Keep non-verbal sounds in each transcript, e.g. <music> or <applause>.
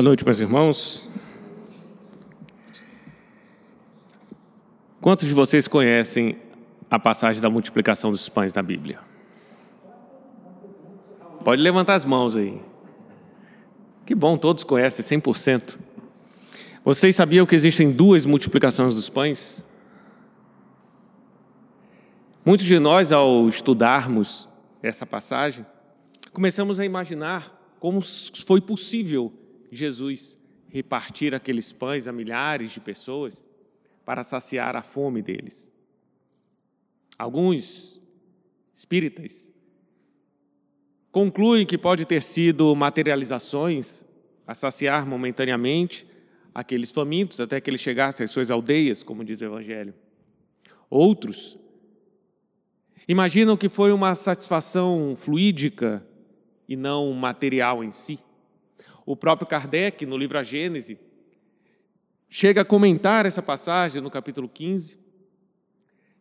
Boa noite, meus irmãos. Quantos de vocês conhecem a passagem da multiplicação dos pães na Bíblia? Pode levantar as mãos aí. Que bom, todos conhecem, 100%. Vocês sabiam que existem duas multiplicações dos pães? Muitos de nós, ao estudarmos essa passagem, começamos a imaginar como foi possível Jesus repartir aqueles pães a milhares de pessoas para saciar a fome deles. Alguns espíritas concluem que pode ter sido materializações a saciar momentaneamente aqueles famintos até que eles chegassem às suas aldeias, como diz o Evangelho. Outros imaginam que foi uma satisfação fluídica e não material em si. O próprio Kardec, no livro A Gênese, chega a comentar essa passagem no capítulo 15,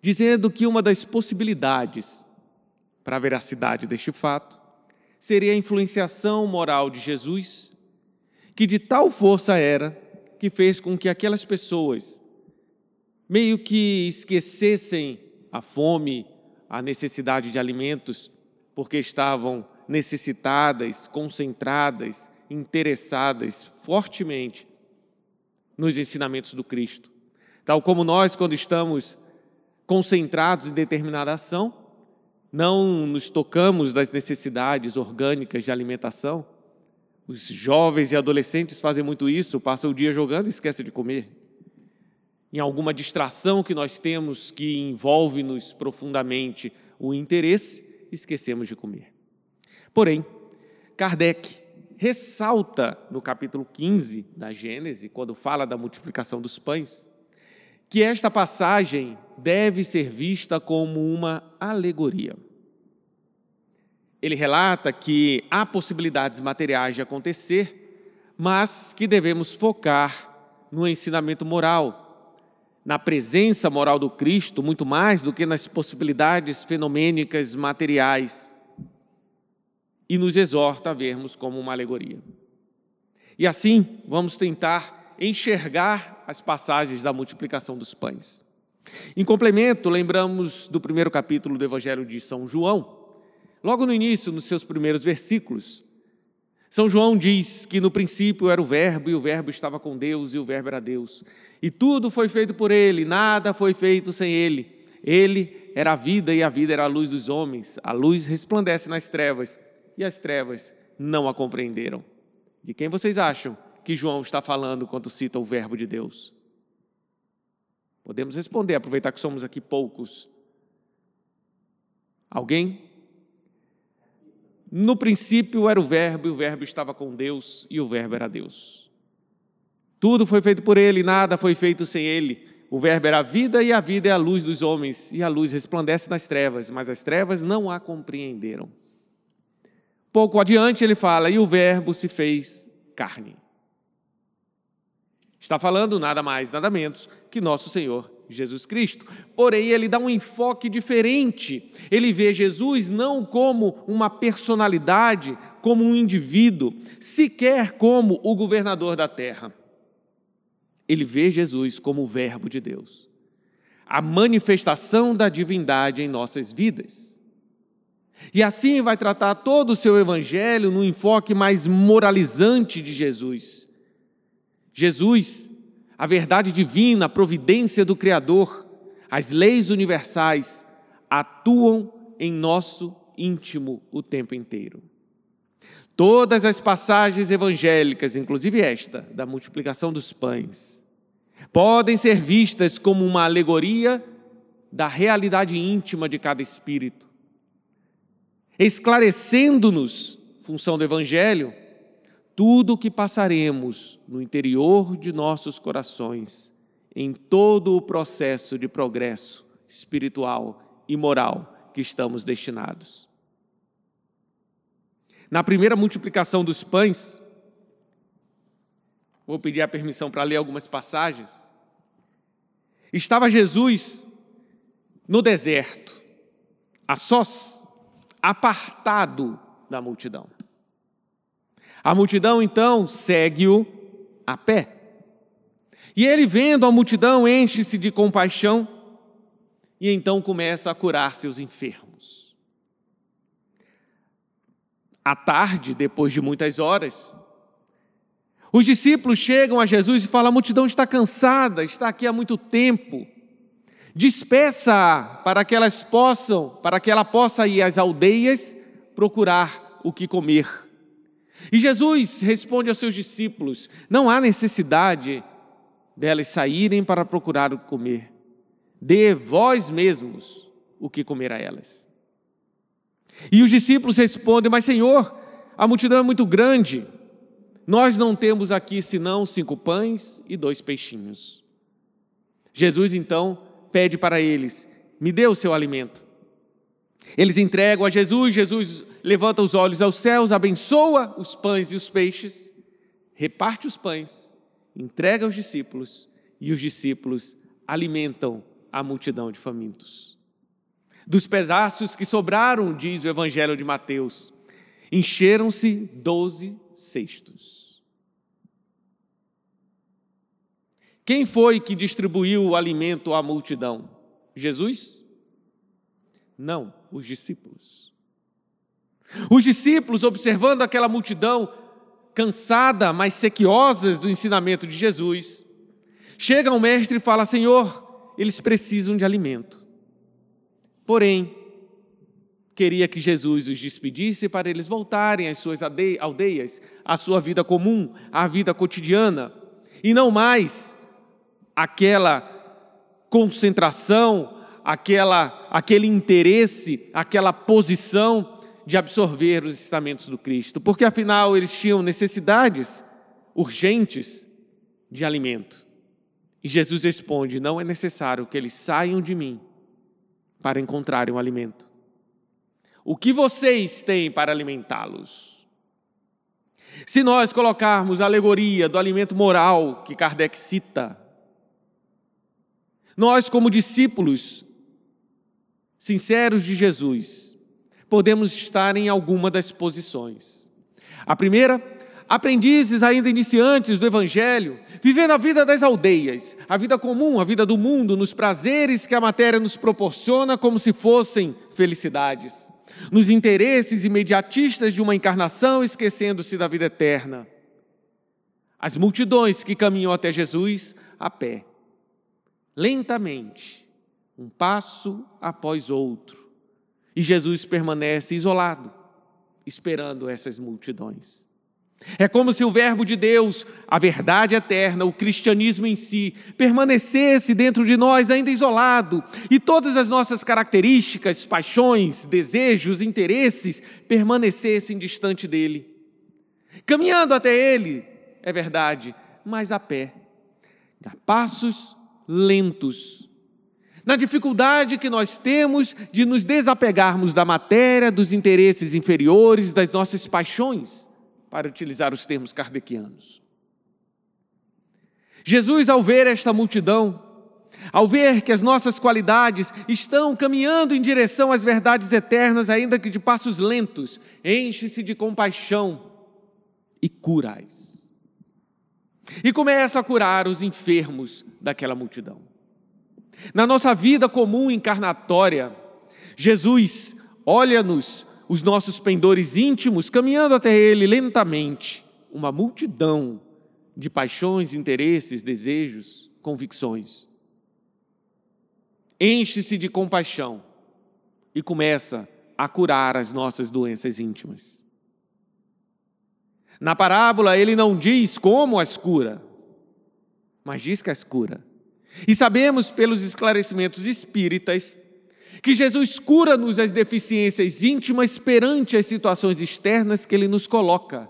dizendo que uma das possibilidades para a veracidade deste fato seria a influenciação moral de Jesus, que de tal força era que fez com que aquelas pessoas meio que esquecessem a fome, a necessidade de alimentos, porque estavam necessitadas, concentradas, interessadas fortemente nos ensinamentos do Cristo. Tal como nós, quando estamos concentrados em determinada ação, não nos tocamos das necessidades orgânicas de alimentação. Os jovens e adolescentes fazem muito isso, passam o dia jogando e esquecem de comer. Em alguma distração que nós temos que envolve-nos profundamente o interesse, esquecemos de comer. Porém, Kardec ressalta no capítulo 15 da Gênese, quando fala da multiplicação dos pães, que esta passagem deve ser vista como uma alegoria. Ele relata que há possibilidades materiais de acontecer, mas que devemos focar no ensinamento moral, na presença moral do Cristo, muito mais do que nas possibilidades fenomênicas materiais e nos exorta a vermos como uma alegoria. E assim, vamos tentar enxergar as passagens da multiplicação dos pães. Em complemento, lembramos do primeiro capítulo do Evangelho de São João. Logo no início, nos seus primeiros versículos, São João diz que no princípio era o Verbo, e o Verbo estava com Deus, e o Verbo era Deus. E tudo foi feito por ele, nada foi feito sem ele. Ele era a vida, e a vida era a luz dos homens. A luz resplandece nas trevas, e as trevas não a compreenderam. De quem vocês acham que João está falando quando cita o Verbo de Deus? Podemos responder, aproveitar que somos aqui poucos. Alguém? No princípio era o Verbo, e o Verbo estava com Deus, e o Verbo era Deus. Tudo foi feito por ele, nada foi feito sem ele. O Verbo era a vida, e a vida é a luz dos homens, e a luz resplandece nas trevas, mas as trevas não a compreenderam. Pouco adiante ele fala: e o Verbo se fez carne. Está falando nada mais, nada menos que nosso Senhor Jesus Cristo. Porém, ele dá um enfoque diferente. Ele vê Jesus não como uma personalidade, como um indivíduo, sequer como o governador da terra. Ele vê Jesus como o Verbo de Deus, a manifestação da divindade em nossas vidas. E assim vai tratar todo o seu evangelho no enfoque mais moralizante de Jesus. Jesus, a verdade divina, a providência do Criador, as leis universais atuam em nosso íntimo o tempo inteiro. Todas as passagens evangélicas, inclusive esta, da multiplicação dos pães, podem ser vistas como uma alegoria da realidade íntima de cada espírito esclarecendo-nos, função do Evangelho, tudo o que passaremos no interior de nossos corações, em todo o processo de progresso espiritual e moral que estamos destinados. Na primeira multiplicação dos pães, vou pedir a permissão para ler algumas passagens. Estava Jesus no deserto, a sós, apartado da multidão. A multidão então segue-o a pé. E ele, vendo a multidão, enche-se de compaixão e então começa a curar seus enfermos. À tarde, depois de muitas horas, os discípulos chegam a Jesus e falam: a multidão está cansada, está aqui há muito tempo. Despeça para que elas possam, para que ela possa ir às aldeias procurar o que comer. E Jesus responde aos seus discípulos: não há necessidade delas saírem para procurar o que comer. Dê vós mesmos o que comer a elas. E os discípulos respondem: Mas, Senhor, a multidão é muito grande. Nós não temos aqui senão cinco pães e dois peixinhos. Jesus então pede para eles: Me dê o seu alimento. Eles entregam a Jesus, Jesus levanta os olhos aos céus, abençoa os pães e os peixes, reparte os pães, entrega aos discípulos e os discípulos alimentam a multidão de famintos. Dos pedaços que sobraram, diz o Evangelho de Mateus, encheram-se doze cestos. Quem foi que distribuiu o alimento à multidão? Jesus? Não, os discípulos. Os discípulos, observando aquela multidão cansada, mas sequiosa do ensinamento de Jesus, chegam ao mestre e falam: Senhor, eles precisam de alimento. Porém, queria que Jesus os despedisse para eles voltarem às suas aldeias, à sua vida comum, à vida cotidiana, e não mais aquela concentração, aquela, aquele interesse, aquela posição de absorver os ensinamentos do Cristo, porque afinal eles tinham necessidades urgentes de alimento. E Jesus responde: Não é necessário que eles saiam de mim para encontrarem o um alimento. O que vocês têm para alimentá-los? Se nós colocarmos a alegoria do alimento moral que Kardec cita, nós, como discípulos sinceros de Jesus, podemos estar em alguma das posições. A primeira aprendizes ainda iniciantes do Evangelho, vivendo a vida das aldeias, a vida comum, a vida do mundo, nos prazeres que a matéria nos proporciona como se fossem felicidades, nos interesses imediatistas de uma encarnação, esquecendo-se da vida eterna. As multidões que caminham até Jesus a pé, lentamente, um passo após outro, e Jesus permanece isolado, esperando essas multidões. É como se o Verbo de Deus, a verdade eterna, o cristianismo em si, permanecesse dentro de nós ainda isolado e todas as nossas características, paixões, desejos, interesses permanecessem distante dele. Caminhando até ele, é verdade, mas a pé, a passos lentos. Na dificuldade que nós temos de nos desapegarmos da matéria, dos interesses inferiores, das nossas paixões para utilizar os termos kardecianos. Jesus, ao ver esta multidão, ao ver que as nossas qualidades estão caminhando em direção às verdades eternas, ainda que de passos lentos, enche-se de compaixão e curais. E começa a curar os enfermos daquela multidão. Na nossa vida comum encarnatória, Jesus olha-nos os nossos pendores íntimos, caminhando até Ele lentamente, uma multidão de paixões, interesses, desejos, convicções. Enche-se de compaixão e começa a curar as nossas doenças íntimas. Na parábola, ele não diz como as cura, mas diz que as cura. E sabemos pelos esclarecimentos espíritas que Jesus cura-nos as deficiências íntimas perante as situações externas que Ele nos coloca.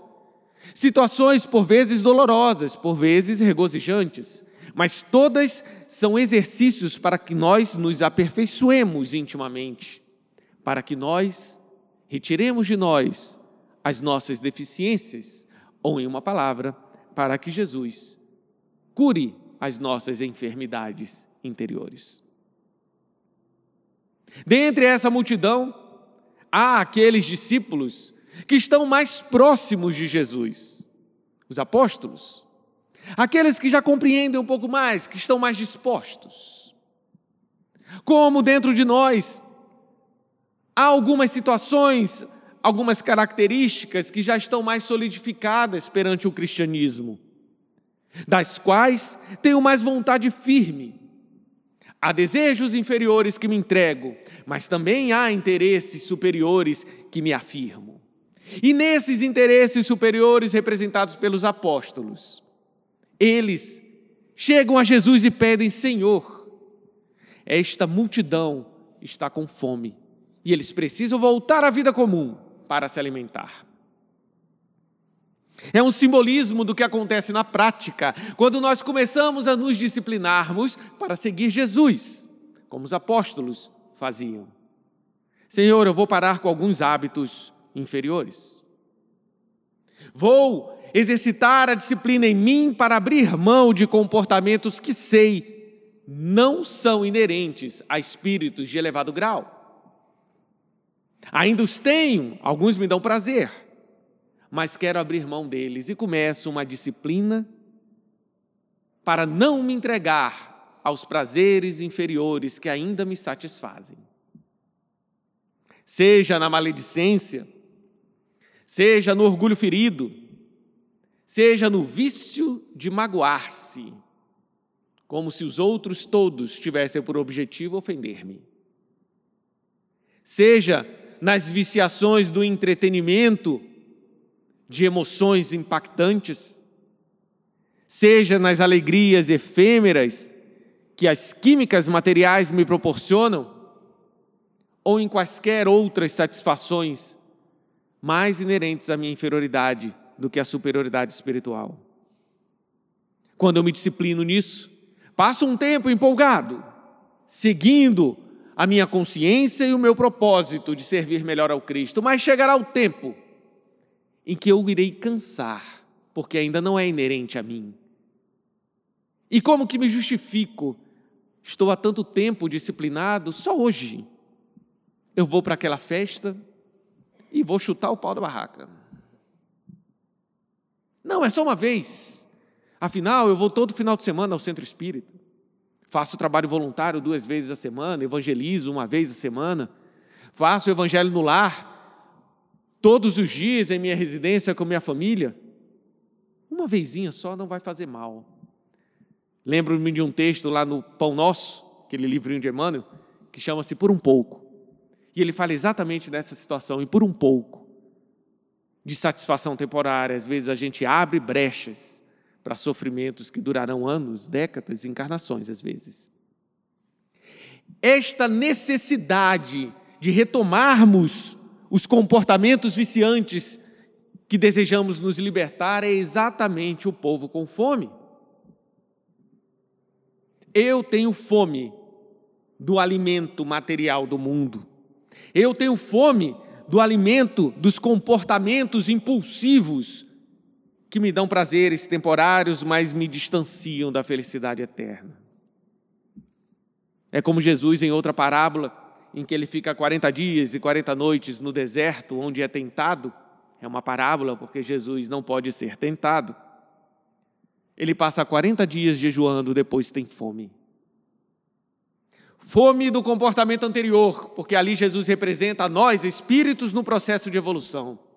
Situações por vezes dolorosas, por vezes regozijantes, mas todas são exercícios para que nós nos aperfeiçoemos intimamente, para que nós retiremos de nós as nossas deficiências, ou em uma palavra, para que Jesus cure as nossas enfermidades interiores. Dentre essa multidão, há aqueles discípulos que estão mais próximos de Jesus, os apóstolos, aqueles que já compreendem um pouco mais, que estão mais dispostos. Como dentro de nós há algumas situações, algumas características que já estão mais solidificadas perante o cristianismo, das quais tenho mais vontade firme. Há desejos inferiores que me entrego, mas também há interesses superiores que me afirmo. E nesses interesses superiores representados pelos apóstolos, eles chegam a Jesus e pedem: Senhor, esta multidão está com fome e eles precisam voltar à vida comum para se alimentar. É um simbolismo do que acontece na prática, quando nós começamos a nos disciplinarmos para seguir Jesus, como os apóstolos faziam. Senhor, eu vou parar com alguns hábitos inferiores. Vou exercitar a disciplina em mim para abrir mão de comportamentos que sei não são inerentes a espíritos de elevado grau. Ainda os tenho, alguns me dão prazer, mas quero abrir mão deles e começo uma disciplina para não me entregar aos prazeres inferiores que ainda me satisfazem. Seja na maledicência, seja no orgulho ferido, seja no vício de magoar-se, como se os outros todos tivessem por objetivo ofender-me. Seja nas viciações do entretenimento, de emoções impactantes, seja nas alegrias efêmeras que as químicas materiais me proporcionam, ou em quaisquer outras satisfações mais inerentes à minha inferioridade do que à superioridade espiritual. Quando eu me disciplino nisso, passo um tempo empolgado, seguindo a minha consciência e o meu propósito de servir melhor ao Cristo, mas chegará o tempo em que eu irei cansar, porque ainda não é inerente a mim. E como que me justifico? Estou há tanto tempo disciplinado, só hoje. Eu vou para aquela festa e vou chutar o pau da barraca. Não, é só uma vez. Afinal, eu vou todo final de semana ao centro espírita faço trabalho voluntário duas vezes a semana, evangelizo uma vez a semana, faço o evangelho no lar, todos os dias em minha residência com minha família. Uma vezinha só não vai fazer mal. Lembro-me de um texto lá no Pão Nosso, aquele livrinho de Emmanuel, que chama-se Por um Pouco. E ele fala exatamente dessa situação, e por um pouco, de satisfação temporária. Às vezes a gente abre brechas para sofrimentos que durarão anos, décadas, encarnações às vezes. Esta necessidade de retomarmos os comportamentos viciantes que desejamos nos libertar é exatamente o povo com fome. Eu tenho fome do alimento material do mundo. Eu tenho fome do alimento dos comportamentos impulsivos que me dão prazeres temporários, mas me distanciam da felicidade eterna. É como Jesus em outra parábola, em que ele fica 40 dias e 40 noites no deserto, onde é tentado. É uma parábola, porque Jesus não pode ser tentado. Ele passa 40 dias jejuando, depois tem fome. Fome do comportamento anterior, porque ali Jesus representa a nós, espíritos no processo de evolução.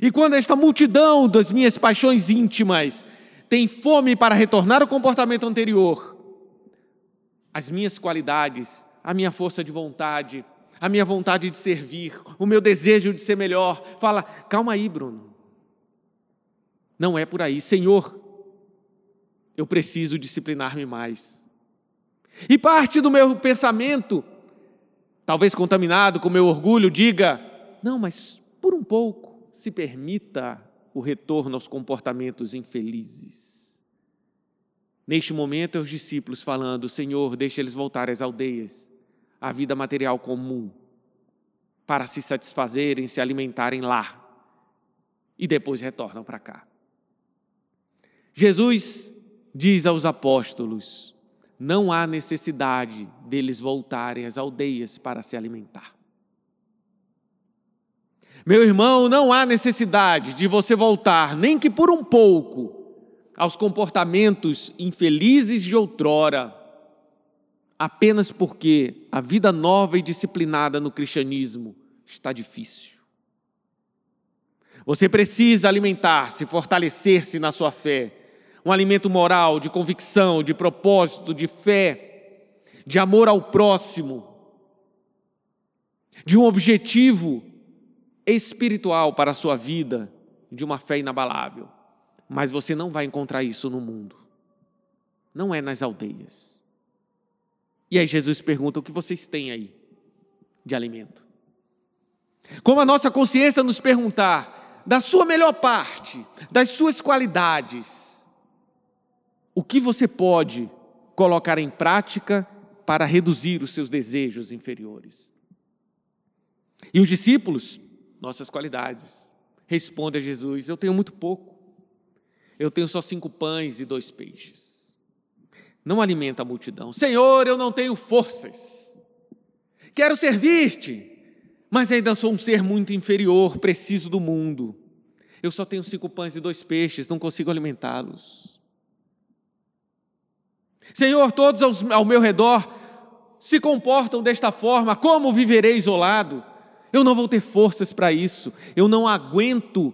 E quando esta multidão das minhas paixões íntimas tem fome para retornar ao comportamento anterior, as minhas qualidades, a minha força de vontade, a minha vontade de servir, o meu desejo de ser melhor, fala: calma aí, Bruno. Não é por aí, Senhor. Eu preciso disciplinar-me mais. E parte do meu pensamento, talvez contaminado com meu orgulho, diga: não, mas por um pouco se permita o retorno aos comportamentos infelizes. Neste momento, é os discípulos falando: Senhor, deixa eles voltarem às aldeias, à vida material comum, para se satisfazerem, se alimentarem lá, e depois retornam para cá. Jesus diz aos apóstolos: não há necessidade deles voltarem às aldeias para se alimentar. Meu irmão, não há necessidade de você voltar, nem que por um pouco, aos comportamentos infelizes de outrora, apenas porque a vida nova e disciplinada no cristianismo está difícil. Você precisa alimentar-se, fortalecer-se na sua fé. Um alimento moral, de convicção, de propósito, de fé, de amor ao próximo, de um objetivo espiritual para a sua vida, de uma fé inabalável. Mas você não vai encontrar isso no mundo. Não é nas aldeias. E aí Jesus pergunta: o que vocês têm aí de alimento? Como a nossa consciência nos perguntar da sua melhor parte, das suas qualidades, o que você pode colocar em prática para reduzir os seus desejos inferiores? E os discípulos, nossas qualidades, respondem a Jesus: Eu tenho muito pouco. Eu tenho só cinco pães e dois peixes. Não alimenta a multidão. Senhor, eu não tenho forças. Quero servir-te, mas ainda sou um ser muito inferior, preciso do mundo. Eu só tenho cinco pães e dois peixes, não consigo alimentá-los. Senhor, todos ao meu redor se comportam desta forma, como viverei isolado? Eu não vou ter forças para isso. Eu não aguento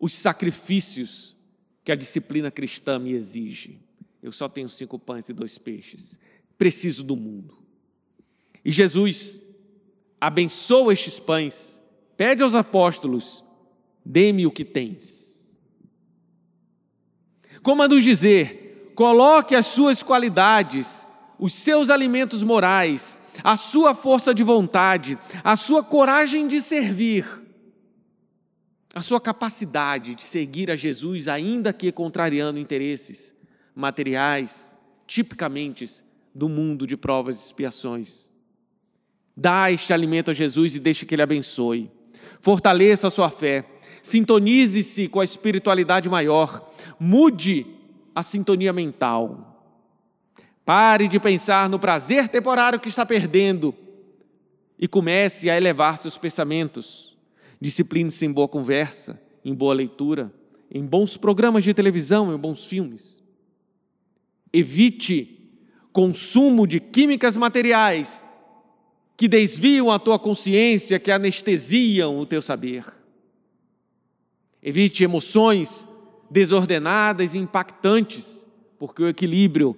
os sacrifícios que a disciplina cristã me exige. Eu só tenho cinco pães e dois peixes. Preciso do mundo. E Jesus abençoa estes pães, pede aos apóstolos: dê-me o que tens. Como a nos dizer, coloque as suas qualidades, os seus alimentos morais, a sua força de vontade, a sua coragem de servir, a sua capacidade de seguir a Jesus, ainda que contrariando interesses materiais, tipicamente do mundo de provas e expiações. Dá este alimento a Jesus e deixe que Ele abençoe. Fortaleça a sua fé. Sintonize-se com a espiritualidade maior. Mude a sintonia mental. Pare de pensar no prazer temporário que está perdendo e comece a elevar seus pensamentos. Discipline-se em boa conversa, em boa leitura, em bons programas de televisão, em bons filmes. Evite consumo de químicas materiais que desviam a tua consciência, que anestesiam o teu saber. Evite emoções desordenadas e impactantes, porque o equilíbrio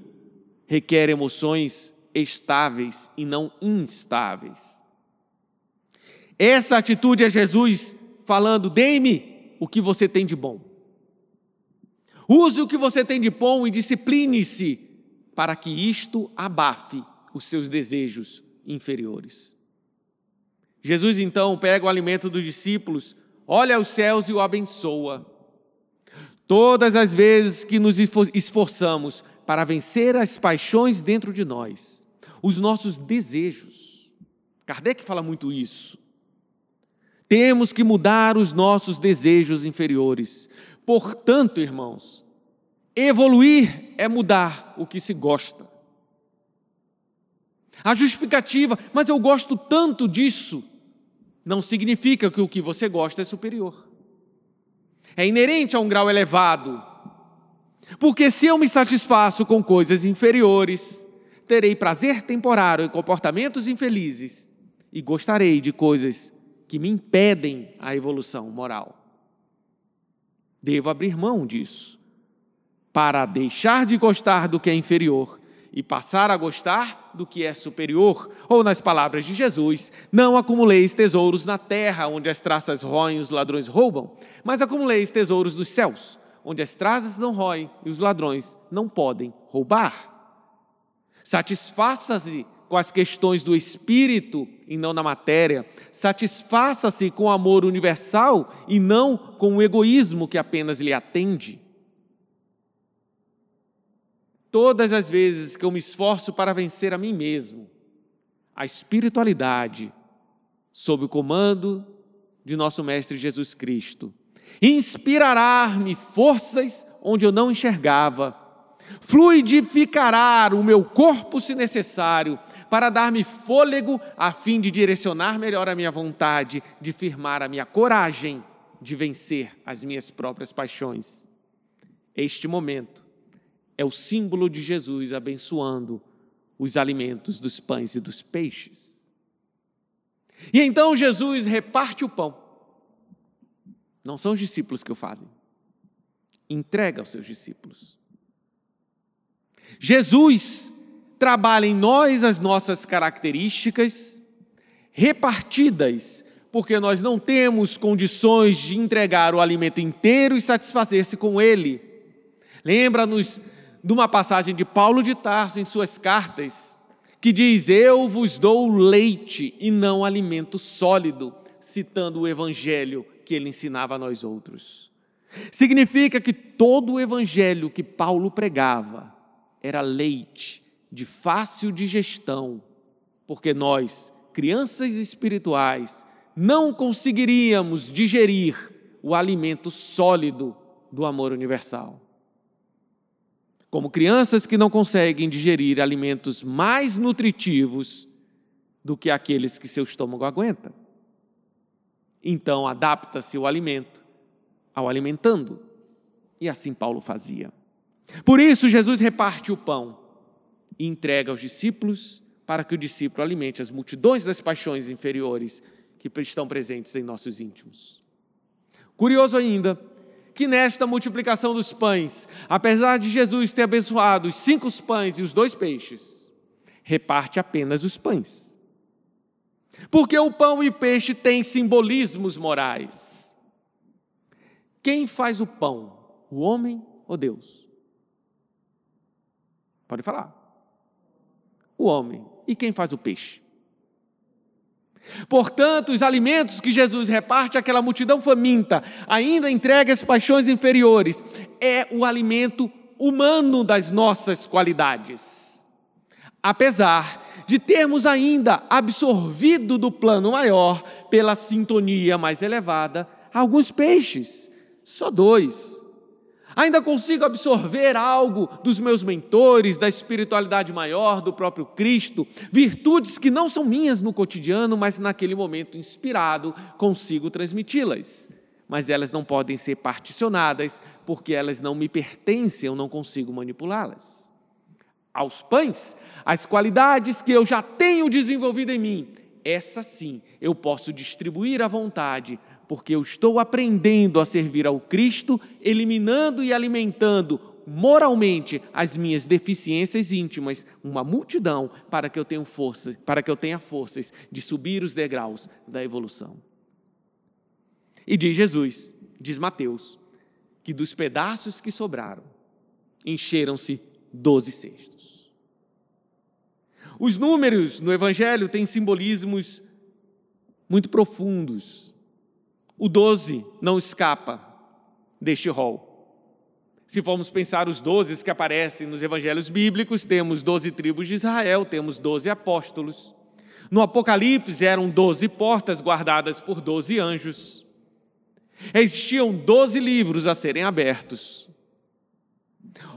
requer emoções estáveis e não instáveis. Essa atitude é Jesus falando: dê-me o que você tem de bom. Use o que você tem de bom e discipline-se para que isto abafe os seus desejos inferiores. Jesus então pega o alimento dos discípulos, olha aos céus e o abençoa. Todas as vezes que nos esforçamos para vencer as paixões dentro de nós, os nossos desejos. Kardec fala muito isso. Temos que mudar os nossos desejos inferiores. Portanto, irmãos, evoluir é mudar o que se gosta. A justificativa, mas eu gosto tanto disso, não significa que o que você gosta é superior. É inerente a um grau elevado porque se eu me satisfaço com coisas inferiores, terei prazer temporário em comportamentos infelizes e gostarei de coisas que me impedem a evolução moral. Devo abrir mão disso para deixar de gostar do que é inferior e passar a gostar do que é superior. Ou, nas palavras de Jesus, não acumuleis tesouros na terra, onde as traças roem e os ladrões roubam, mas acumuleis tesouros nos céus onde as traças não roem e os ladrões não podem roubar. Satisfaça-se com as questões do espírito e não da matéria. Satisfaça-se com o amor universal e não com o egoísmo que apenas lhe atende. Todas as vezes que eu me esforço para vencer a mim mesmo, a espiritualidade, sob o comando de nosso Mestre Jesus Cristo, inspirará-me forças onde eu não enxergava, fluidificará o meu corpo se necessário, para dar-me fôlego a fim de direcionar melhor a minha vontade, de firmar a minha coragem de vencer as minhas próprias paixões. Este momento é o símbolo de Jesus abençoando os alimentos dos pães e dos peixes. E então Jesus reparte o pão. Não são os discípulos que o fazem. Entrega aos seus discípulos. Jesus trabalha em nós as nossas características repartidas, porque nós não temos condições de entregar o alimento inteiro e satisfazer-se com ele. Lembra-nos de uma passagem de Paulo de Tarso em suas cartas, que diz: Eu vos dou leite e não alimento sólido, citando o evangelho que ele ensinava a nós outros. Significa que todo o evangelho que Paulo pregava era leite de fácil digestão, porque nós, crianças espirituais, não conseguiríamos digerir o alimento sólido do amor universal. Como crianças que não conseguem digerir alimentos mais nutritivos do que aqueles que seu estômago aguenta. Então adapta-se o alimento ao alimentando. E assim Paulo fazia. Por isso, Jesus reparte o pão e entrega aos discípulos para que o discípulo alimente as multidões das paixões inferiores que estão presentes em nossos íntimos. Curioso ainda que nesta multiplicação dos pães, apesar de Jesus ter abençoado os cinco pães e os dois peixes, reparte apenas os pães. Porque o pão e o peixe têm simbolismos morais. Quem faz o pão, o homem ou Deus? Pode falar. O homem. E quem faz o peixe? Portanto, os alimentos que Jesus reparte àquela multidão faminta, ainda entrega as paixões inferiores, é o alimento humano das nossas qualidades. Apesar de termos ainda absorvido do plano maior, pela sintonia mais elevada, alguns peixes, só dois, Ainda consigo absorver algo dos meus mentores, da espiritualidade maior, do próprio Cristo, virtudes que não são minhas no cotidiano, mas naquele momento inspirado consigo transmiti-las. Mas elas não podem ser particionadas, porque elas não me pertencem, eu não consigo manipulá-las. Aos pães, as qualidades que eu já tenho desenvolvido em mim, essa sim eu posso distribuir à vontade porque eu estou aprendendo a servir ao Cristo, eliminando e alimentando moralmente as minhas deficiências íntimas, uma multidão para que eu tenha força, para que eu tenha forças de subir os degraus da evolução. E diz Jesus, diz Mateus, que dos pedaços que sobraram, encheram-se doze cestos. Os números no Evangelho têm simbolismos muito profundos o 12 não escapa deste rol. Se formos pensar os doze que aparecem nos evangelhos bíblicos, temos doze tribos de Israel, temos doze apóstolos. No Apocalipse eram doze portas guardadas por doze anjos. Existiam doze livros a serem abertos.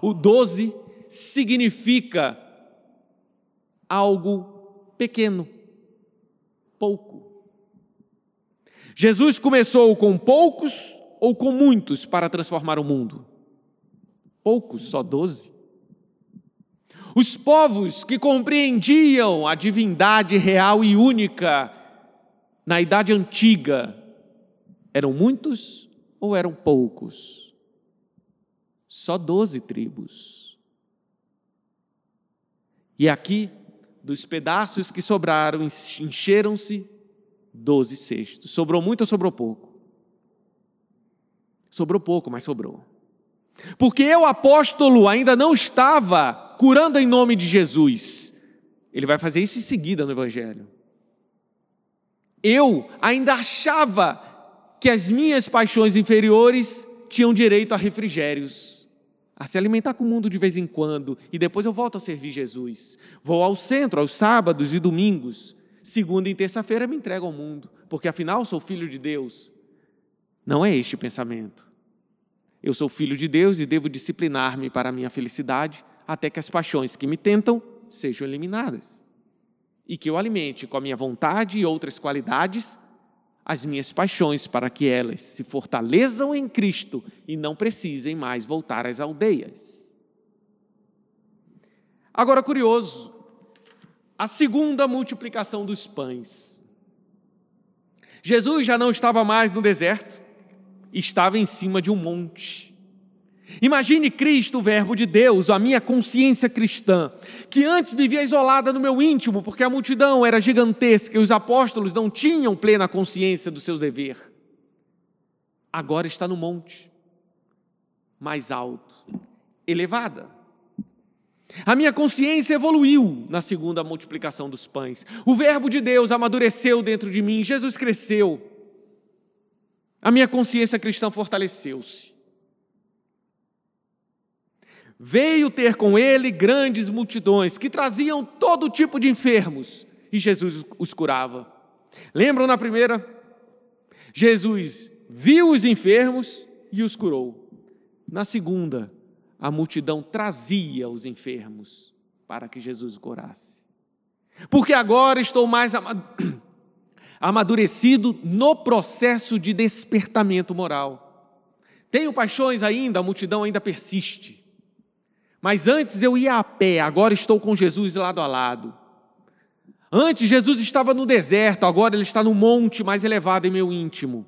O doze significa algo pequeno, pouco. Jesus começou com poucos ou com muitos para transformar o mundo? Poucos, só doze. Os povos que compreendiam a divindade real e única na Idade Antiga eram muitos ou eram poucos? Só doze tribos. E aqui, dos pedaços que sobraram, encheram-se doze cestos. Sobrou muito ou sobrou pouco? Sobrou pouco, mas sobrou. Porque eu, apóstolo, ainda não estava curando em nome de Jesus. Ele vai fazer isso em seguida no Evangelho. Eu ainda achava que as minhas paixões inferiores tinham direito a refrigérios, a se alimentar com o mundo de vez em quando, e depois eu volto a servir Jesus. Vou ao centro aos sábados e domingos, segunda e terça-feira me entrego ao mundo, porque afinal sou filho de Deus. Não é este o pensamento. Eu sou filho de Deus e devo disciplinar-me para a minha felicidade, até que as paixões que me tentam sejam eliminadas. e que eu alimente com a minha vontade e outras qualidades as minhas paixões, para que elas se fortaleçam em Cristo e não precisem mais voltar às aldeias. Agora, curioso, a segunda multiplicação dos pães. Jesus já não estava mais no deserto, estava em cima de um monte. Imagine Cristo, o Verbo de Deus, a minha consciência cristã, que antes vivia isolada no meu íntimo, porque a multidão era gigantesca e os apóstolos não tinham plena consciência do seu dever. Agora está no monte, mais alto, elevada. A minha consciência evoluiu na segunda multiplicação dos pães. O Verbo de Deus amadureceu dentro de mim, Jesus cresceu. A minha consciência cristã fortaleceu-se veio ter com ele grandes multidões que traziam todo tipo de enfermos e Jesus os curava. Lembram na primeira? Jesus viu os enfermos e os curou. Na segunda, a multidão trazia os enfermos para que Jesus os curasse. Porque agora estou mais <clears throat> amadurecido no processo de despertamento moral. Tenho paixões ainda, a multidão ainda persiste. Mas antes eu ia a pé, agora estou com Jesus lado a lado. Antes Jesus estava no deserto, agora ele está no monte mais elevado em meu íntimo.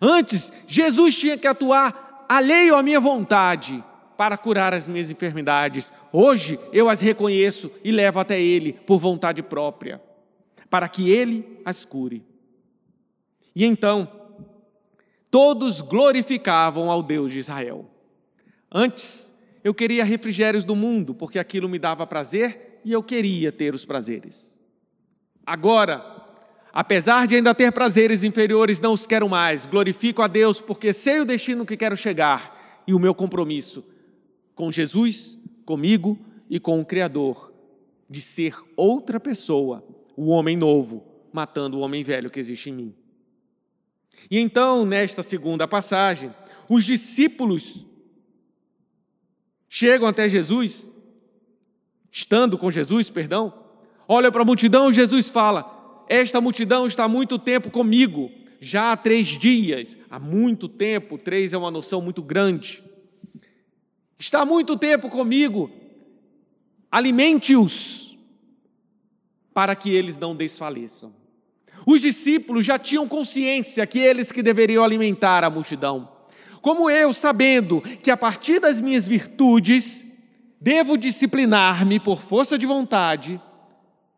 Antes Jesus tinha que atuar alheio à minha vontade para curar as minhas enfermidades. Hoje eu as reconheço e levo até ele por vontade própria, para que ele as cure. E então, todos glorificavam ao Deus de Israel. Antes, eu queria refrigérios do mundo, porque aquilo me dava prazer e eu queria ter os prazeres. Agora, apesar de ainda ter prazeres inferiores, não os quero mais. Glorifico a Deus porque sei o destino que quero chegar e o meu compromisso com Jesus, comigo e com o Criador de ser outra pessoa, o homem novo, matando o homem velho que existe em mim. E então, nesta segunda passagem, os discípulos chegam até Jesus, estando com Jesus, perdão, olha para a multidão, Jesus fala: Esta multidão está há muito tempo comigo, já há três dias, há muito tempo, três é uma noção muito grande. Está há muito tempo comigo, alimente-os, para que eles não desfaleçam. Os discípulos já tinham consciência que eles que deveriam alimentar a multidão. Como eu, sabendo que a partir das minhas virtudes, devo disciplinar-me por força de vontade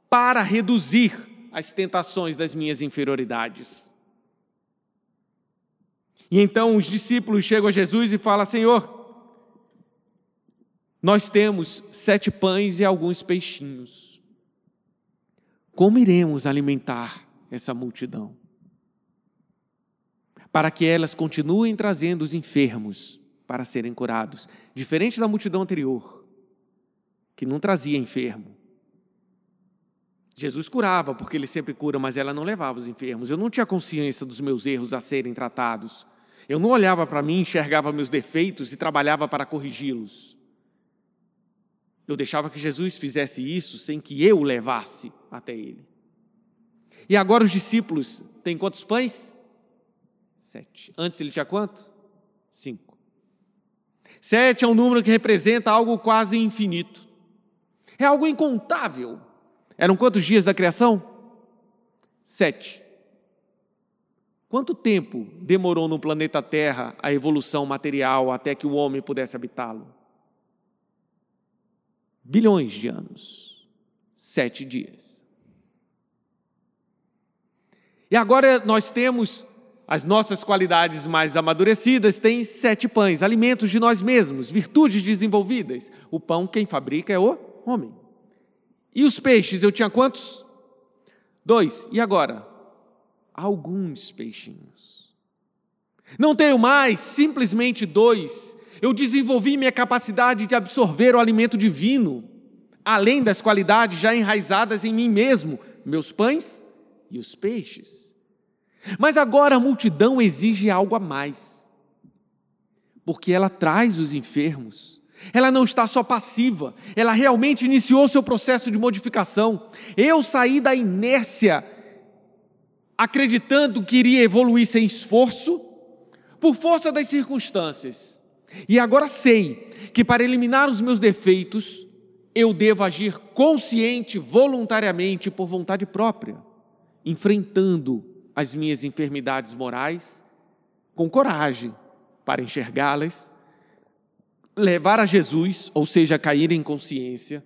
para reduzir as tentações das minhas inferioridades. E então os discípulos chegam a Jesus e falam: Senhor, nós temos sete pães e alguns peixinhos. Como iremos alimentar essa multidão? Para que elas continuem trazendo os enfermos para serem curados, diferente da multidão anterior, que não trazia enfermo. Jesus curava, porque ele sempre cura, mas ela não levava os enfermos. Eu não tinha consciência dos meus erros a serem tratados. Eu não olhava para mim, enxergava meus defeitos e trabalhava para corrigi-los. Eu deixava que Jesus fizesse isso sem que eu levasse até ele. E agora os discípulos têm quantos pães? Sete. Antes ele tinha quanto? Cinco. Sete é um número que representa algo quase infinito. É algo incontável. Eram quantos dias da criação? Sete. Quanto tempo demorou no planeta Terra a evolução material até que o homem pudesse habitá-lo? Bilhões de anos. Sete dias. E agora nós temos as nossas qualidades mais amadurecidas têm sete pães, alimentos de nós mesmos, virtudes desenvolvidas. O pão quem fabrica é o homem. E os peixes, eu tinha quantos? Dois. E agora? Alguns peixinhos. Não tenho mais simplesmente dois. Eu desenvolvi minha capacidade de absorver o alimento divino, além das qualidades já enraizadas em mim mesmo, meus pães e os peixes. Mas agora a multidão exige algo a mais, porque ela traz os enfermos, Ela não está só passiva, ela realmente iniciou seu processo de modificação. Eu saí da inércia, acreditando que iria evoluir sem esforço, por força das circunstâncias. E agora sei que para eliminar os meus defeitos, eu devo agir consciente, voluntariamente, por vontade própria, enfrentando as minhas enfermidades morais com coragem para enxergá-las, levar a Jesus, ou seja, cair em consciência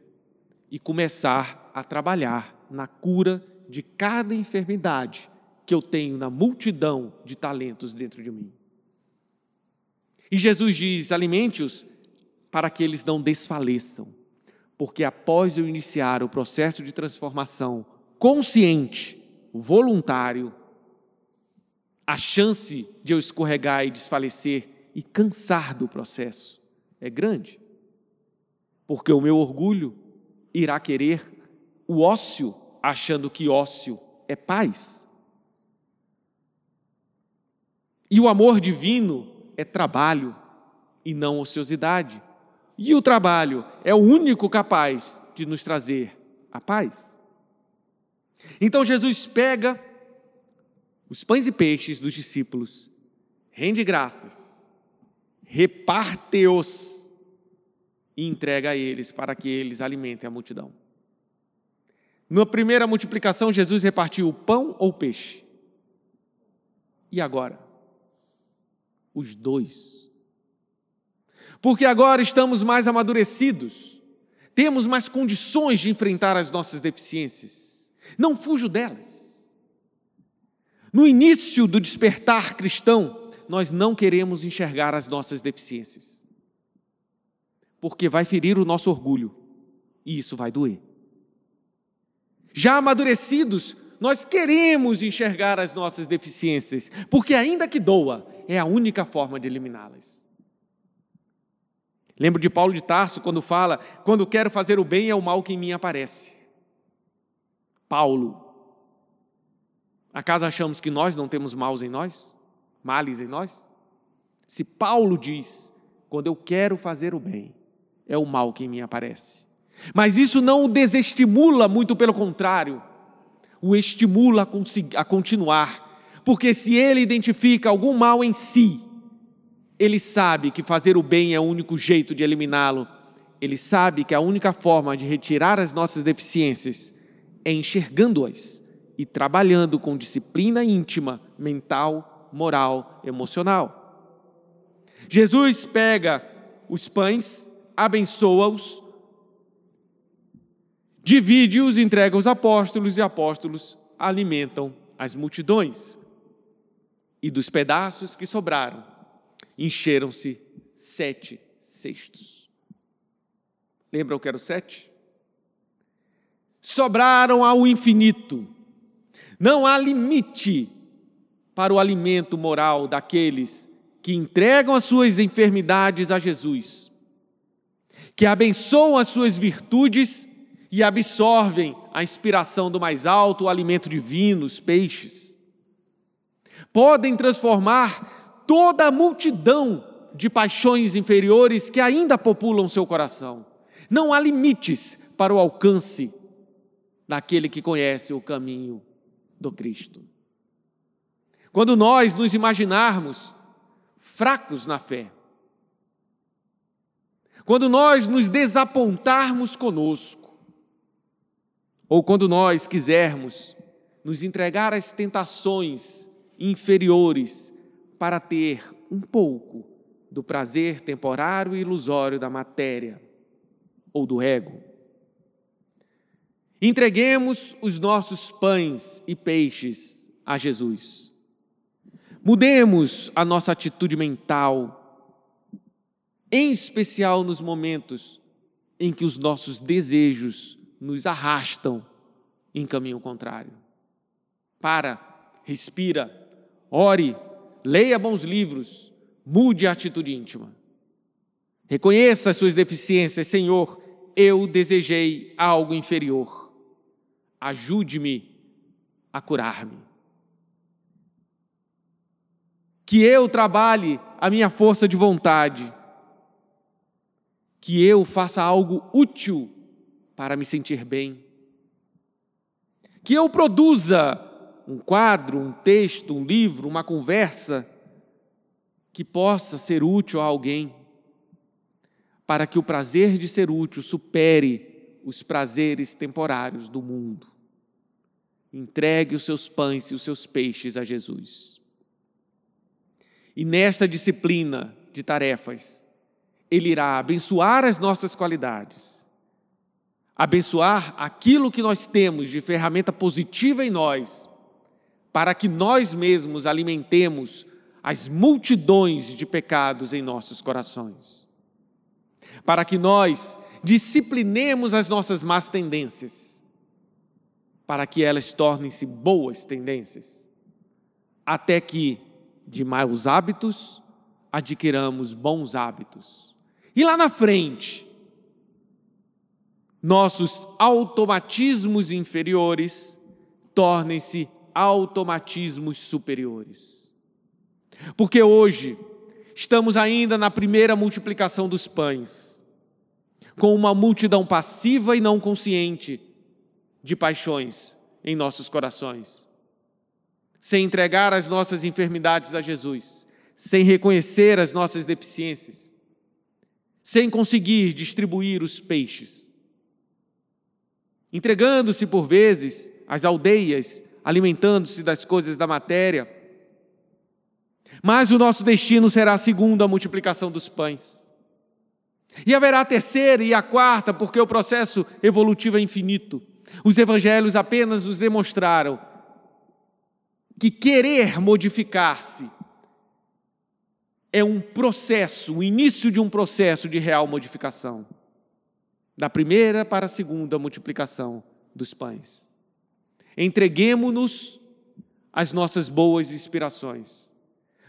e começar a trabalhar na cura de cada enfermidade que eu tenho na multidão de talentos dentro de mim. E Jesus diz: alimente-os para que eles não desfaleçam, porque após eu iniciar o processo de transformação consciente, voluntário, a chance de eu escorregar e desfalecer e cansar do processo é grande. Porque o meu orgulho irá querer o ócio, achando que ócio é paz. E o amor divino é trabalho e não ociosidade. E o trabalho é o único capaz de nos trazer a paz. Então Jesus pega os pães e peixes dos discípulos, rende graças, reparte-os e entrega a eles para que eles alimentem a multidão. Na primeira multiplicação, Jesus repartiu o pão ou o peixe. E agora? os dois. Porque agora estamos mais amadurecidos, temos mais condições de enfrentar as nossas deficiências. Não fujo delas. No início do despertar cristão, nós não queremos enxergar as nossas deficiências, porque vai ferir o nosso orgulho e isso vai doer. Já amadurecidos, nós queremos enxergar as nossas deficiências, porque ainda que doa, é a única forma de eliminá-las. Lembro de Paulo de Tarso quando fala: quando quero fazer o bem, é o mal que em mim aparece. Paulo. Acaso achamos que nós não temos maus em nós? Males em nós? Se Paulo diz: quando eu quero fazer o bem, é o mal que em mim aparece. Mas isso não o desestimula, muito pelo contrário o estimula a continuar, porque se ele identifica algum mal em si, ele sabe que fazer o bem é o único jeito de eliminá-lo. Ele sabe que a única forma de retirar as nossas deficiências é enxergando-as e trabalhando com disciplina íntima, mental, moral, emocional. Jesus pega os pães, abençoa-os, divide-os, entrega aos apóstolos, e apóstolos alimentam as multidões. E dos pedaços que sobraram, encheram-se sete cestos. Lembram que era o sete? Sobraram ao infinito. Não há limite para o alimento moral daqueles que entregam as suas enfermidades a Jesus, que abençoam as suas virtudes e absorvem a inspiração do mais alto, o alimento divino, os peixes. Podem transformar toda a multidão de paixões inferiores que ainda populam seu coração. Não há limites para o alcance daquele que conhece o caminho do Cristo. Quando nós nos imaginarmos fracos na fé, quando nós nos desapontarmos conosco, ou quando nós quisermos nos entregar às tentações inferiores para ter um pouco do prazer temporário e ilusório da matéria ou do ego. Entreguemos os nossos pães e peixes a Jesus. Mudemos a nossa atitude mental, em especial nos momentos em que os nossos desejos nos arrastam em caminho contrário. Para, respira, ore, leia bons livros, mude a atitude íntima. Reconheça as suas deficiências, Senhor, eu desejei algo inferior. Ajude-me a curar-me. Que eu trabalhe a minha força de vontade que eu faça algo útil para me sentir bem. Que eu produza um quadro, um texto, um livro, uma conversa que possa ser útil a alguém, para que o prazer de ser útil supere os prazeres temporários do mundo. Entregue os seus pães e os seus peixes a Jesus. E nesta disciplina de tarefas, Ele irá abençoar as nossas qualidades, abençoar aquilo que nós temos de ferramenta positiva em nós, para que nós mesmos alimentemos as multidões de pecados em nossos corações, para que nós disciplinemos as nossas más tendências, para que elas tornem-se boas tendências, até que de maus hábitos adquiramos bons hábitos. E lá na frente, nossos automatismos inferiores tornem-se automatismos superiores. Porque hoje estamos ainda na primeira multiplicação dos pães, com uma multidão passiva e não consciente de paixões em nossos corações sem entregar as nossas enfermidades a Jesus, sem reconhecer as nossas deficiências, sem conseguir distribuir os peixes, entregando-se por vezes às aldeias, alimentando-se das coisas da matéria. Mas o nosso destino será segundo a multiplicação dos pães. E haverá a terceira e a quarta, porque o processo evolutivo é infinito. Os evangelhos apenas nos demonstraram que querer modificar-se é um processo, o início de um processo de real modificação. Da primeira para a segunda multiplicação dos pães. Entreguemos-nos às nossas boas inspirações.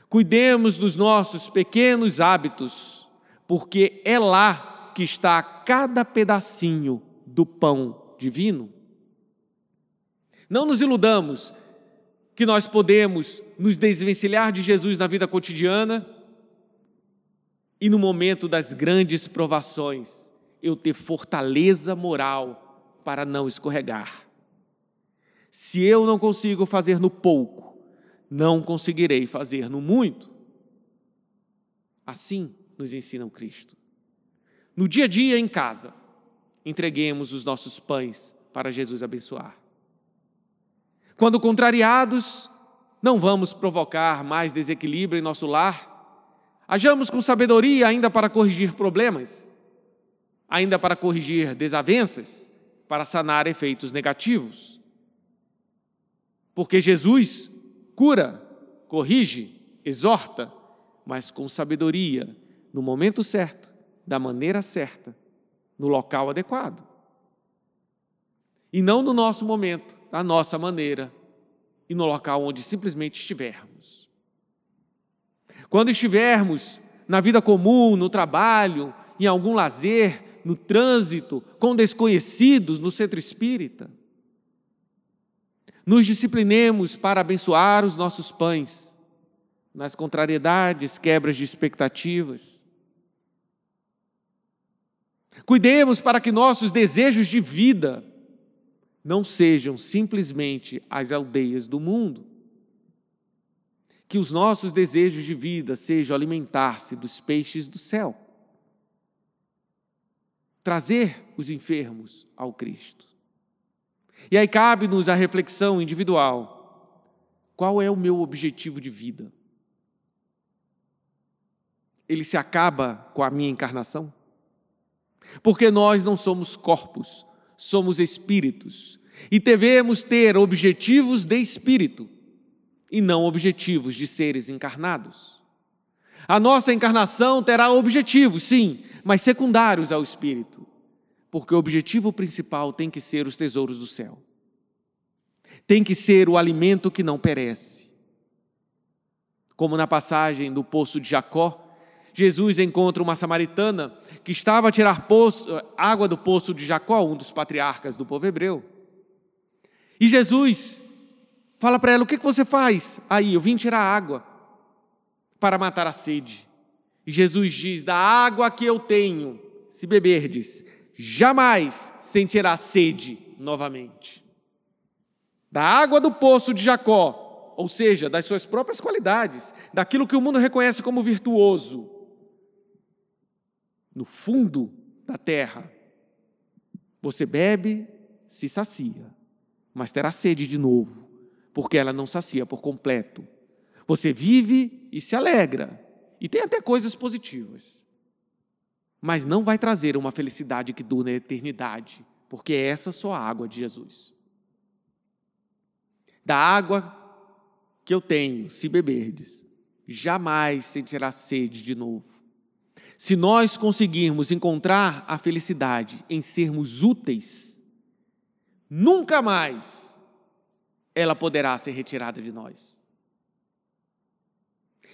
Cuidemos dos nossos pequenos hábitos, porque é lá que está cada pedacinho do pão divino. Não nos iludamos que nós podemos nos desvencilhar de Jesus na vida cotidiana e no momento das grandes provações eu ter fortaleza moral para não escorregar. Se eu não consigo fazer no pouco, não conseguirei fazer no muito. Assim nos ensina o Cristo. No dia a dia em casa, entreguemos os nossos pães para Jesus abençoar. Quando contrariados, não vamos provocar mais desequilíbrio em nosso lar. Hajamos com sabedoria ainda para corrigir problemas, ainda para corrigir desavenças, para sanar efeitos negativos. Porque Jesus cura, corrige, exorta, mas com sabedoria, no momento certo, da maneira certa, no local adequado. E não no nosso momento, da nossa maneira e no local onde simplesmente estivermos. Quando estivermos na vida comum, no trabalho, em algum lazer, no trânsito, com desconhecidos no centro espírita, nos disciplinemos para abençoar os nossos pães, nas contrariedades, quebras de expectativas. Cuidemos para que nossos desejos de vida não sejam simplesmente as aldeias do mundo. Que os nossos desejos de vida sejam alimentar-se dos peixes do céu. Trazer os enfermos ao Cristo. E aí cabe-nos a reflexão individual: qual é o meu objetivo de vida? Ele se acaba com a minha encarnação? Porque nós não somos corpos, somos espíritos e devemos ter objetivos de espírito e não objetivos de seres encarnados. A nossa encarnação terá objetivos, sim, mas secundários ao espírito, porque o objetivo principal tem que ser os tesouros do céu. Tem que ser o alimento que não perece. Como na passagem do poço de Jacó, Jesus encontra uma samaritana que estava a tirar poço, água do poço de Jacó, um dos patriarcas do povo hebreu. E Jesus fala para ela: O que, que você faz? Aí, eu vim tirar água para matar a sede. E Jesus diz: Da água que eu tenho, se beberdes, jamais sentirá sede novamente. Da água do poço de Jacó, ou seja, das suas próprias qualidades, daquilo que o mundo reconhece como virtuoso, no fundo da terra, você bebe, se sacia, mas terá sede de novo, porque ela não sacia por completo. Você vive e se alegra, e tem até coisas positivas, mas não vai trazer uma felicidade que dura na eternidade, porque é essa só a água de Jesus. Da água que eu tenho, se beberdes, jamais sentirá sede de novo. Se nós conseguirmos encontrar a felicidade em sermos úteis, nunca mais ela poderá ser retirada de nós.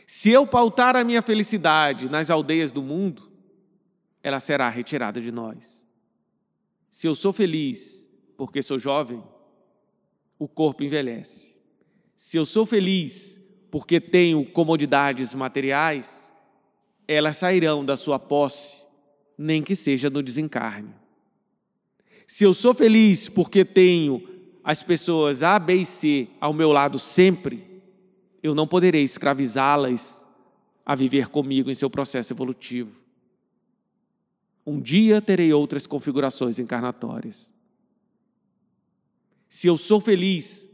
Se eu pautar a minha felicidade nas aldeias do mundo, ela será retirada de nós. Se eu sou feliz porque sou jovem, o corpo envelhece. Se eu sou feliz porque tenho comodidades materiais, elas sairão da sua posse, nem que seja no desencarne. Se eu sou feliz porque tenho as pessoas A, B e C ao meu lado sempre, eu não poderei escravizá-las a viver comigo em seu processo evolutivo. Um dia terei outras configurações encarnatórias. Se eu sou feliz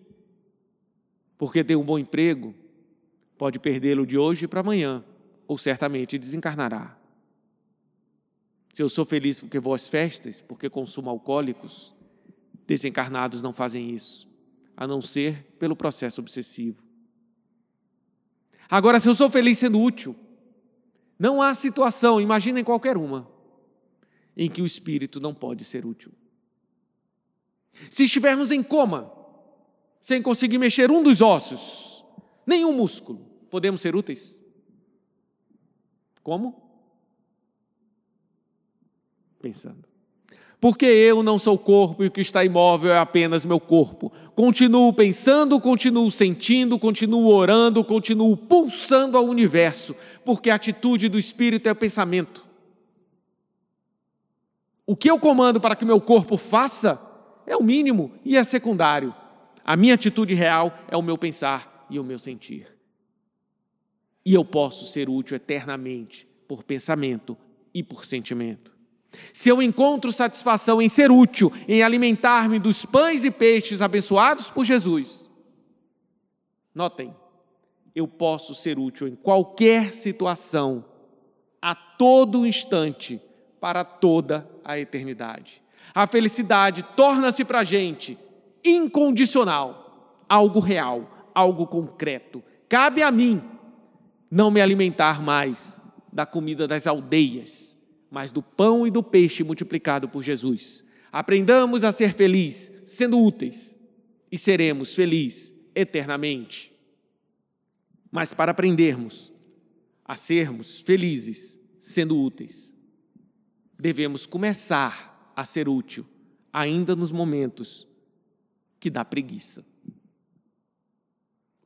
porque tenho um bom emprego, pode perdê-lo de hoje para amanhã, ou certamente desencarnará. Se eu sou feliz porque vou às festas, porque consumo alcoólicos, desencarnados não fazem isso, a não ser pelo processo obsessivo. Agora, se eu sou feliz sendo útil, não há situação, imaginem qualquer uma, em que o espírito não pode ser útil. Se estivermos em coma, sem conseguir mexer um dos ossos, nenhum músculo, podemos ser úteis? Como? Pensando. Porque eu não sou corpo e o que está imóvel é apenas meu corpo. Continuo pensando, continuo sentindo, continuo orando, continuo pulsando ao universo, porque a atitude do espírito é o pensamento. O que eu comando para que meu corpo faça é o mínimo e é secundário. A minha atitude real é o meu pensar e o meu sentir. E eu posso ser útil eternamente por pensamento e por sentimento. Se eu encontro satisfação em ser útil, em alimentar-me dos pães e peixes abençoados por Jesus, notem, eu posso ser útil em qualquer situação, a todo instante, para toda a eternidade. A felicidade torna-se para a gente incondicional, algo real, algo concreto. Cabe a mim não me alimentar mais da comida das aldeias mas do pão e do peixe multiplicado por Jesus. Aprendamos a ser felizes, sendo úteis, e seremos felizes eternamente. Mas para aprendermos a sermos felizes, sendo úteis, devemos começar a ser útil, ainda nos momentos que dá preguiça.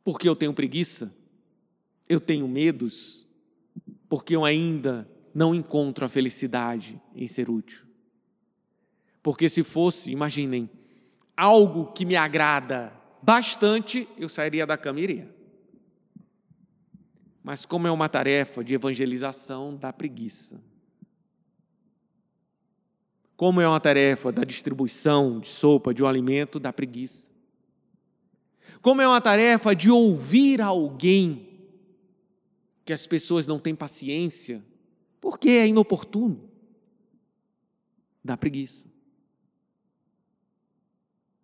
Porque eu tenho preguiça, eu tenho medos, porque eu ainda não encontro a felicidade em ser útil. Porque se fosse, imaginem, algo que me agrada bastante, eu sairia da cama e iria. Mas como é uma tarefa de evangelização, dá preguiça. Como é uma tarefa da distribuição de sopa, de um alimento, dá preguiça. Como é uma tarefa de ouvir alguém que as pessoas não têm paciência, porque é inoportuno. Dá preguiça.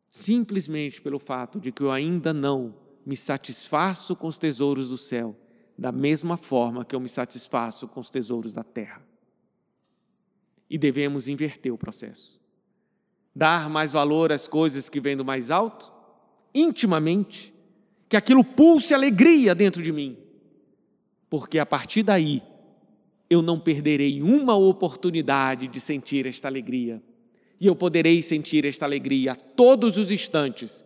Simplesmente pelo fato de que eu ainda não me satisfaço com os tesouros do céu, da mesma forma que eu me satisfaço com os tesouros da terra. E devemos inverter o processo. Dar mais valor às coisas que vêm do mais alto, intimamente, que aquilo pulse alegria dentro de mim, porque a partir daí eu não perderei uma oportunidade de sentir esta alegria. E eu poderei sentir esta alegria a todos os instantes,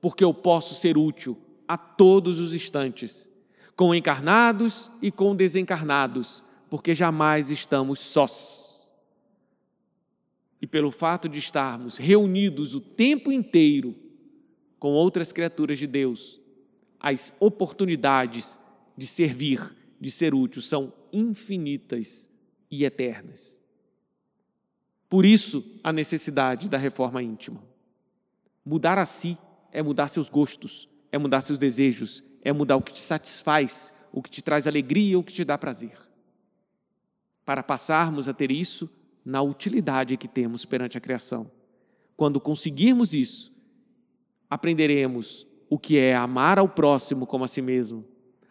porque eu posso ser útil a todos os instantes, com encarnados e com desencarnados, porque jamais estamos sós. e pelo fato de estarmos reunidos o tempo inteiro com outras criaturas de Deus, as oportunidades de servir, de ser útil, são infinitas e eternas. Por isso, a necessidade da reforma íntima. Mudar a si é mudar seus gostos, é mudar seus desejos, é mudar o que te satisfaz, o que te traz alegria, o que te dá prazer. Para passarmos a ter isso na utilidade que temos perante a criação. Quando conseguirmos isso, aprenderemos o que é amar ao próximo como a si mesmo,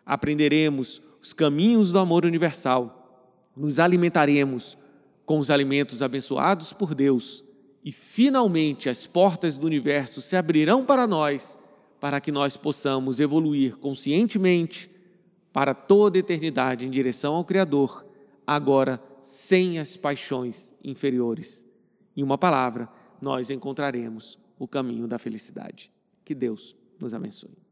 aprenderemos os caminhos do amor universal, nos alimentaremos com os alimentos abençoados por Deus e finalmente as portas do universo se abrirão para nós, para que nós possamos evoluir conscientemente para toda a eternidade em direção ao Criador, agora sem as paixões inferiores. Em uma palavra, nós encontraremos o caminho da felicidade. Que Deus nos abençoe.